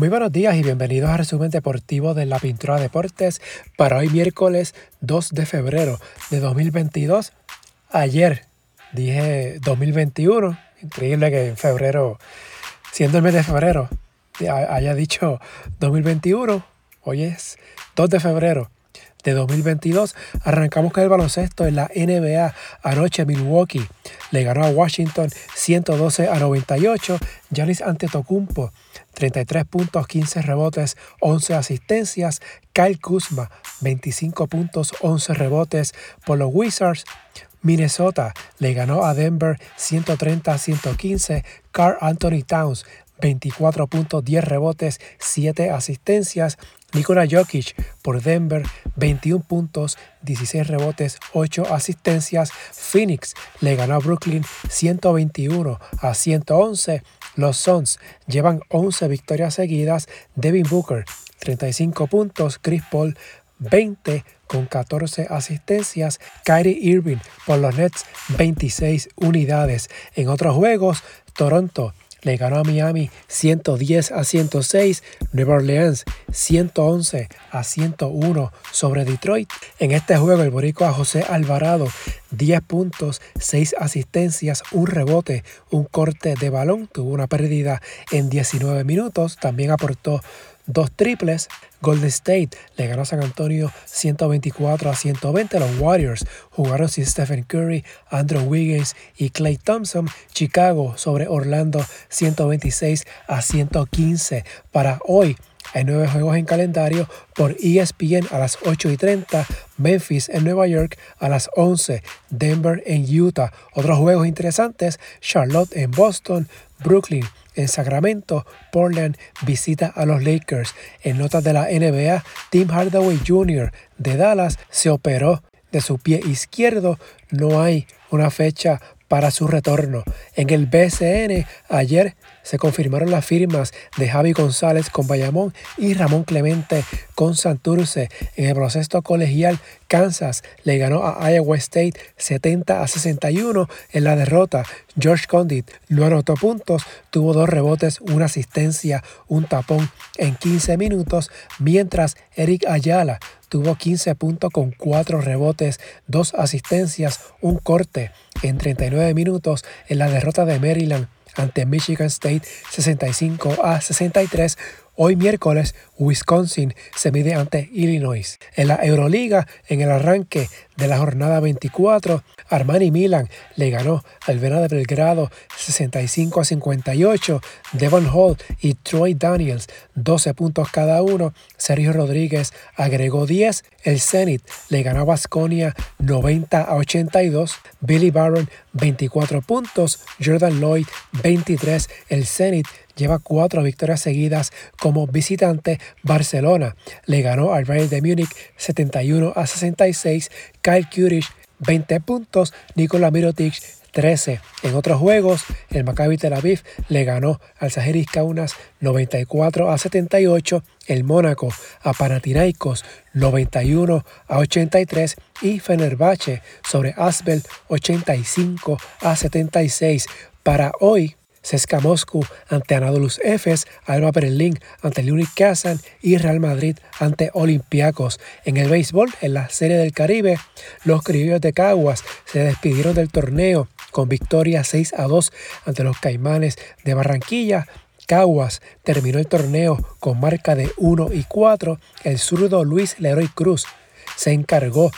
Muy buenos días y bienvenidos al resumen deportivo de la Pintura Deportes para hoy miércoles 2 de febrero de 2022. Ayer dije 2021, increíble que en febrero, siendo el mes de febrero, haya dicho 2021, hoy es 2 de febrero de 2022. Arrancamos con el baloncesto en la NBA. Anoche Milwaukee le ganó a Washington 112 a 98. Giannis Antetokounmpo 33 puntos, 15 rebotes, 11 asistencias. Kyle Kuzma 25 puntos, 11 rebotes por los Wizards. Minnesota le ganó a Denver 130 a 115. Carl Anthony Towns 24 puntos, 10 rebotes, 7 asistencias. Nikola Jokic por Denver, 21 puntos, 16 rebotes, 8 asistencias. Phoenix le ganó a Brooklyn 121 a 111. Los Suns llevan 11 victorias seguidas. Devin Booker, 35 puntos. Chris Paul, 20 con 14 asistencias. Kyrie Irving por los Nets, 26 unidades. En otros juegos, Toronto le ganó a Miami 110 a 106, Nueva Orleans 111 a 101 sobre Detroit. En este juego el boricua José Alvarado 10 puntos, 6 asistencias, un rebote, un corte de balón, tuvo una pérdida en 19 minutos, también aportó dos triples. Golden State le ganó a San Antonio 124 a 120. Los Warriors jugaron sin Stephen Curry, Andrew Wiggins y Clay Thompson. Chicago sobre Orlando 126 a 115. Para hoy hay nueve juegos en calendario por ESPN a las 8 y 30, Memphis en Nueva York a las 11, Denver en Utah. Otros juegos interesantes, Charlotte en Boston, Brooklyn en Sacramento, Portland visita a los Lakers. En notas de la NBA, Tim Hardaway Jr. de Dallas se operó de su pie izquierdo. No hay una fecha para su retorno. En el BCN ayer se confirmaron las firmas de Javi González con Bayamón y Ramón Clemente con Santurce. En el proceso colegial, Kansas le ganó a Iowa State 70 a 61 en la derrota. George Condit no anotó puntos, tuvo dos rebotes, una asistencia, un tapón en 15 minutos, mientras Eric Ayala tuvo 15 puntos con 4 rebotes, 2 asistencias, un corte en 39 minutos en la derrota de Maryland ante Michigan State 65 a 63 Hoy miércoles, Wisconsin se mide ante Illinois. En la Euroliga, en el arranque de la jornada 24, Armani Milan le ganó al Verano de Belgrado 65 a 58. Devon Hall y Troy Daniels 12 puntos cada uno. Sergio Rodríguez agregó 10. El Zenit le ganó a Basconia 90 a 82. Billy Barron 24 puntos. Jordan Lloyd 23. El Zenit lleva cuatro victorias seguidas como visitante. Barcelona le ganó al Bayern de Múnich 71 a 66. Kyle Kuric 20 puntos. Nikola Mirotic 13. En otros juegos, el Maccabi Tel Aviv le ganó al Sajeris Kaunas 94 a 78, el Mónaco a Panathinaikos 91 a 83 y Fenerbahce sobre Asbel 85 a 76. Para hoy, Cesca Moscú ante Anadolus Efes, Alba Berlín ante Lunik Kazan y Real Madrid ante Olympiacos. En el béisbol, en la Serie del Caribe, los criollos de Caguas se despidieron del torneo con victoria 6 a 2 ante los Caimanes de Barranquilla. Caguas terminó el torneo con marca de 1 y 4. El zurdo Luis Leroy Cruz se encargó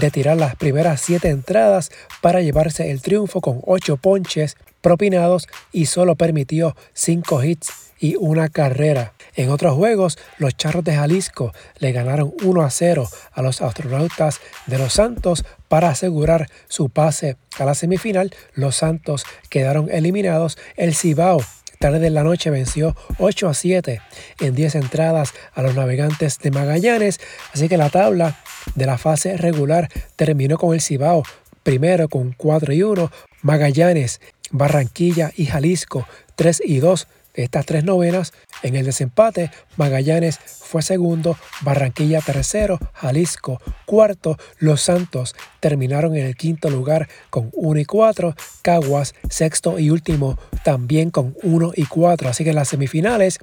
de tirar las primeras siete entradas para llevarse el triunfo con ocho ponches propinados y solo permitió cinco hits y una carrera. En otros juegos, los Charros de Jalisco le ganaron 1 a 0 a los astronautas de los Santos para asegurar su pase a la semifinal. Los Santos quedaron eliminados. El Cibao tarde de la noche venció 8 a 7 en 10 entradas a los navegantes de Magallanes. Así que la tabla de la fase regular terminó con el Cibao primero con 4 y 1, Magallanes, Barranquilla y Jalisco 3 y 2 de estas tres novenas. En el desempate, Magallanes fue segundo, Barranquilla tercero, Jalisco cuarto, Los Santos terminaron en el quinto lugar con 1 y 4, Caguas sexto y último también con 1 y 4. Así que en las semifinales,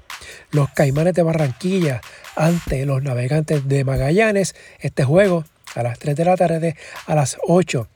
los Caimanes de Barranquilla ante los Navegantes de Magallanes, este juego a las 3 de la tarde, a las 8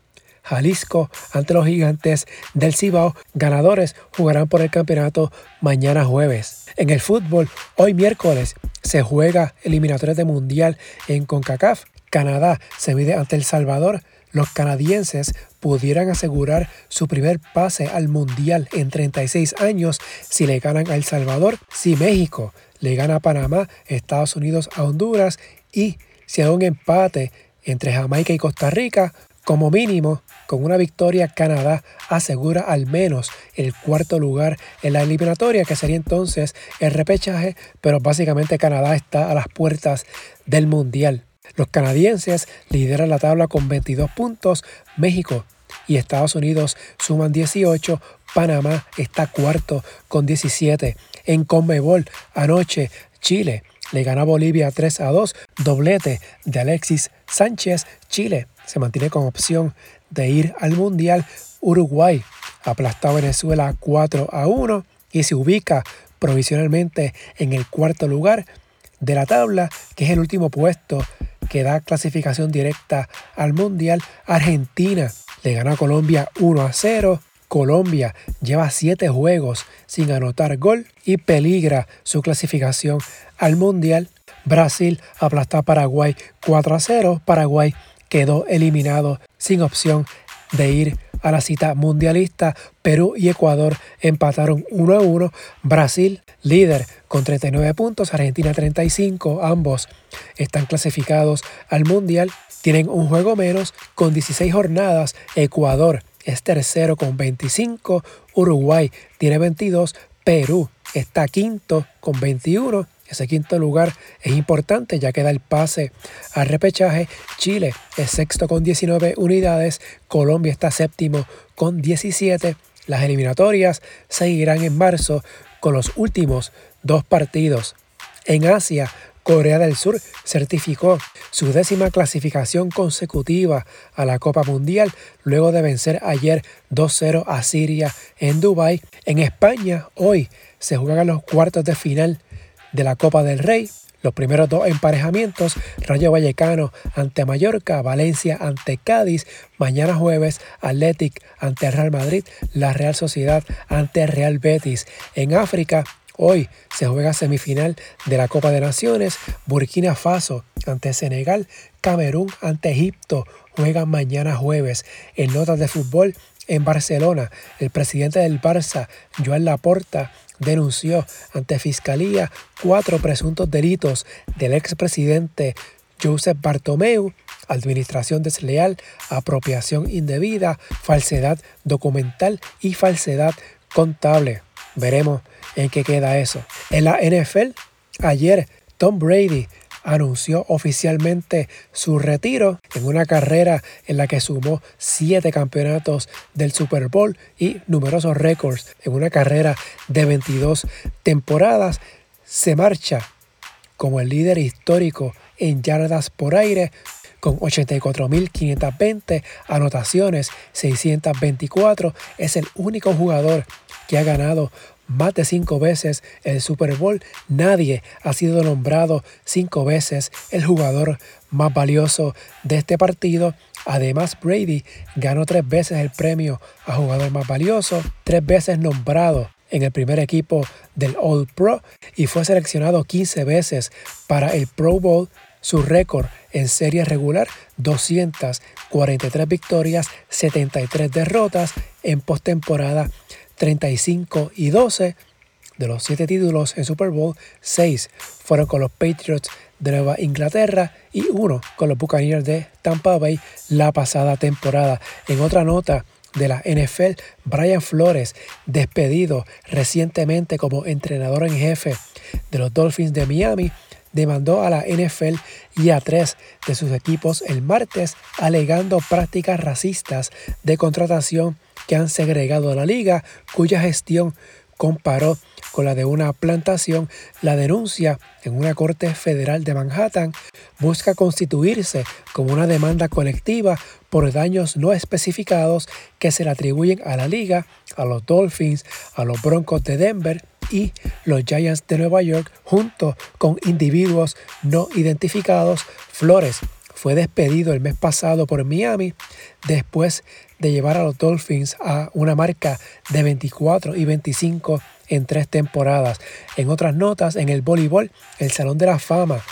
Jalisco ante los gigantes del Cibao. Ganadores jugarán por el campeonato mañana jueves. En el fútbol, hoy miércoles se juega eliminatorias de mundial en CONCACAF. Canadá se mide ante El Salvador. Los canadienses pudieran asegurar su primer pase al mundial en 36 años si le ganan a El Salvador. Si México le gana a Panamá, Estados Unidos a Honduras y si hay un empate entre Jamaica y Costa Rica, como mínimo, con una victoria, Canadá asegura al menos el cuarto lugar en la eliminatoria, que sería entonces el repechaje, pero básicamente Canadá está a las puertas del Mundial. Los canadienses lideran la tabla con 22 puntos, México y Estados Unidos suman 18, Panamá está cuarto con 17. En Conmebol anoche Chile le gana a Bolivia 3 a 2, doblete de Alexis Sánchez, Chile se mantiene con opción de ir al Mundial. Uruguay aplastó a Venezuela 4 a 1 y se ubica provisionalmente en el cuarto lugar de la tabla, que es el último puesto que da clasificación directa al Mundial. Argentina le gana a Colombia 1 a 0. Colombia lleva 7 juegos sin anotar gol y peligra su clasificación al Mundial. Brasil aplasta a Paraguay 4 a 0. Paraguay quedó eliminado sin opción de ir a la cita mundialista. Perú y Ecuador empataron 1 a 1. Brasil, líder con 39 puntos, Argentina 35. Ambos están clasificados al mundial. Tienen un juego menos con 16 jornadas. Ecuador es tercero con 25. Uruguay tiene 22. Perú está quinto con 21 ese quinto lugar es importante ya que da el pase al repechaje. Chile es sexto con 19 unidades. Colombia está séptimo con 17. Las eliminatorias seguirán en marzo con los últimos dos partidos. En Asia, Corea del Sur certificó su décima clasificación consecutiva a la Copa Mundial luego de vencer ayer 2-0 a Siria en Dubái. En España, hoy se juegan los cuartos de final de la Copa del Rey. Los primeros dos emparejamientos, Rayo Vallecano ante Mallorca, Valencia ante Cádiz, mañana jueves, Athletic ante Real Madrid, la Real Sociedad ante Real Betis. En África, hoy se juega semifinal de la Copa de Naciones, Burkina Faso ante Senegal, Camerún ante Egipto, juegan mañana jueves. En notas de fútbol, en Barcelona, el presidente del Barça, Joan Laporta, denunció ante Fiscalía cuatro presuntos delitos del expresidente Joseph Bartomeu, administración desleal, apropiación indebida, falsedad documental y falsedad contable. Veremos en qué queda eso. En la NFL, ayer Tom Brady anunció oficialmente su retiro en una carrera en la que sumó siete campeonatos del Super Bowl y numerosos récords en una carrera de 22 temporadas. Se marcha como el líder histórico en yardas por aire con 84.520 anotaciones, 624. Es el único jugador que ha ganado más de cinco veces el Super Bowl. Nadie ha sido nombrado cinco veces el jugador más valioso de este partido. Además, Brady ganó tres veces el premio a jugador más valioso, tres veces nombrado en el primer equipo del All Pro y fue seleccionado 15 veces para el Pro Bowl. Su récord en serie regular, 243 victorias, 73 derrotas. En postemporada, 35 y 12 de los 7 títulos en Super Bowl, 6 fueron con los Patriots de Nueva Inglaterra y 1 con los Buccaneers de Tampa Bay la pasada temporada. En otra nota de la NFL, Brian Flores, despedido recientemente como entrenador en jefe de los Dolphins de Miami, demandó a la NFL y a tres de sus equipos el martes alegando prácticas racistas de contratación que han segregado a la liga, cuya gestión comparó con la de una plantación, la denuncia en una corte federal de Manhattan busca constituirse como una demanda colectiva por daños no especificados que se le atribuyen a la liga, a los Dolphins, a los Broncos de Denver y los Giants de Nueva York junto con individuos no identificados. Flores fue despedido el mes pasado por Miami después de llevar a los Dolphins a una marca de 24 y 25 en tres temporadas. En otras notas, en el voleibol, el Salón de la Fama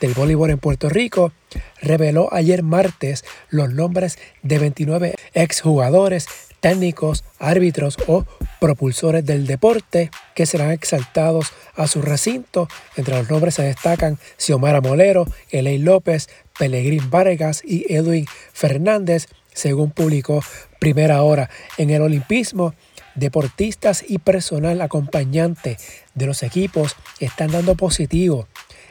del Voleibol en Puerto Rico reveló ayer martes los nombres de 29 exjugadores, técnicos, árbitros o propulsores del deporte que serán exaltados a su recinto. Entre los nombres se destacan Xiomara Molero, Eley López, Pelegrín Vargas y Edwin Fernández, según publicó Primera Hora. En el olimpismo, deportistas y personal acompañante de los equipos están dando positivo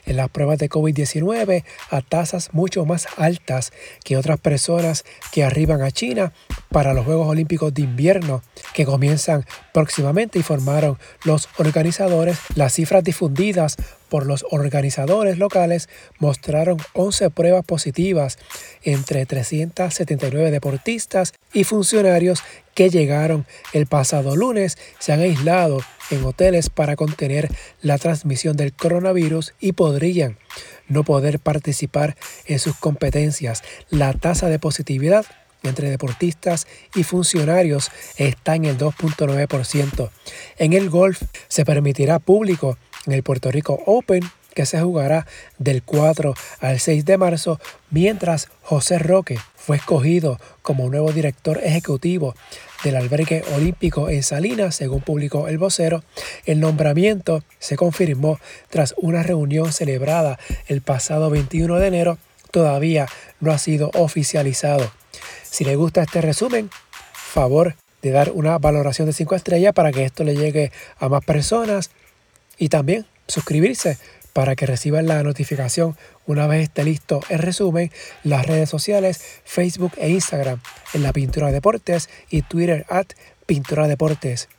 en las pruebas de COVID-19 a tasas mucho más altas que otras personas que arriban a China para los Juegos Olímpicos de Invierno que comienzan próximamente y formaron los organizadores. Las cifras difundidas por los organizadores locales mostraron 11 pruebas positivas entre 379 deportistas y funcionarios que llegaron el pasado lunes se han aislado en hoteles para contener la transmisión del coronavirus y podrían no poder participar en sus competencias. La tasa de positividad entre deportistas y funcionarios está en el 2.9%. En el golf se permitirá público en el Puerto Rico Open que se jugará del 4 al 6 de marzo, mientras José Roque fue escogido como nuevo director ejecutivo del albergue olímpico en Salinas, según publicó el vocero. El nombramiento se confirmó tras una reunión celebrada el pasado 21 de enero. Todavía no ha sido oficializado. Si le gusta este resumen, favor de dar una valoración de 5 estrellas para que esto le llegue a más personas y también suscribirse para que reciban la notificación una vez esté listo el resumen, las redes sociales, Facebook e Instagram en la Pintura Deportes y Twitter at Pintura Deportes.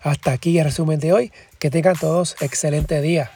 Hasta aquí el resumen de hoy. Que tengan todos excelente día.